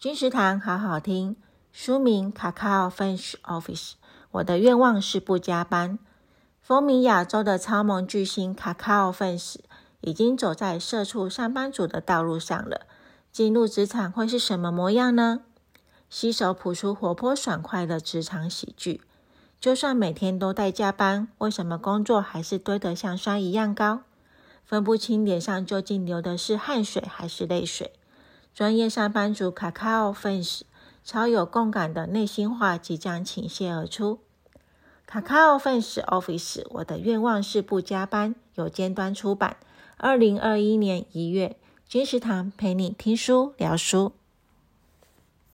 金食堂好好听，书名《Cacao French Office》。我的愿望是不加班。风靡亚洲的超萌巨星 Cacao French 已经走在社畜上班族的道路上了。进入职场会是什么模样呢？携手谱出活泼爽快的职场喜剧。就算每天都在加班，为什么工作还是堆得像山一样高？分不清脸上究竟流的是汗水还是泪水。专业上班族 Cacao Fans 超有共感的内心话即将倾泻而出。Cacao Fans Office，我的愿望是不加班。有尖端出版，二零二一年一月。金石堂陪你听书聊书。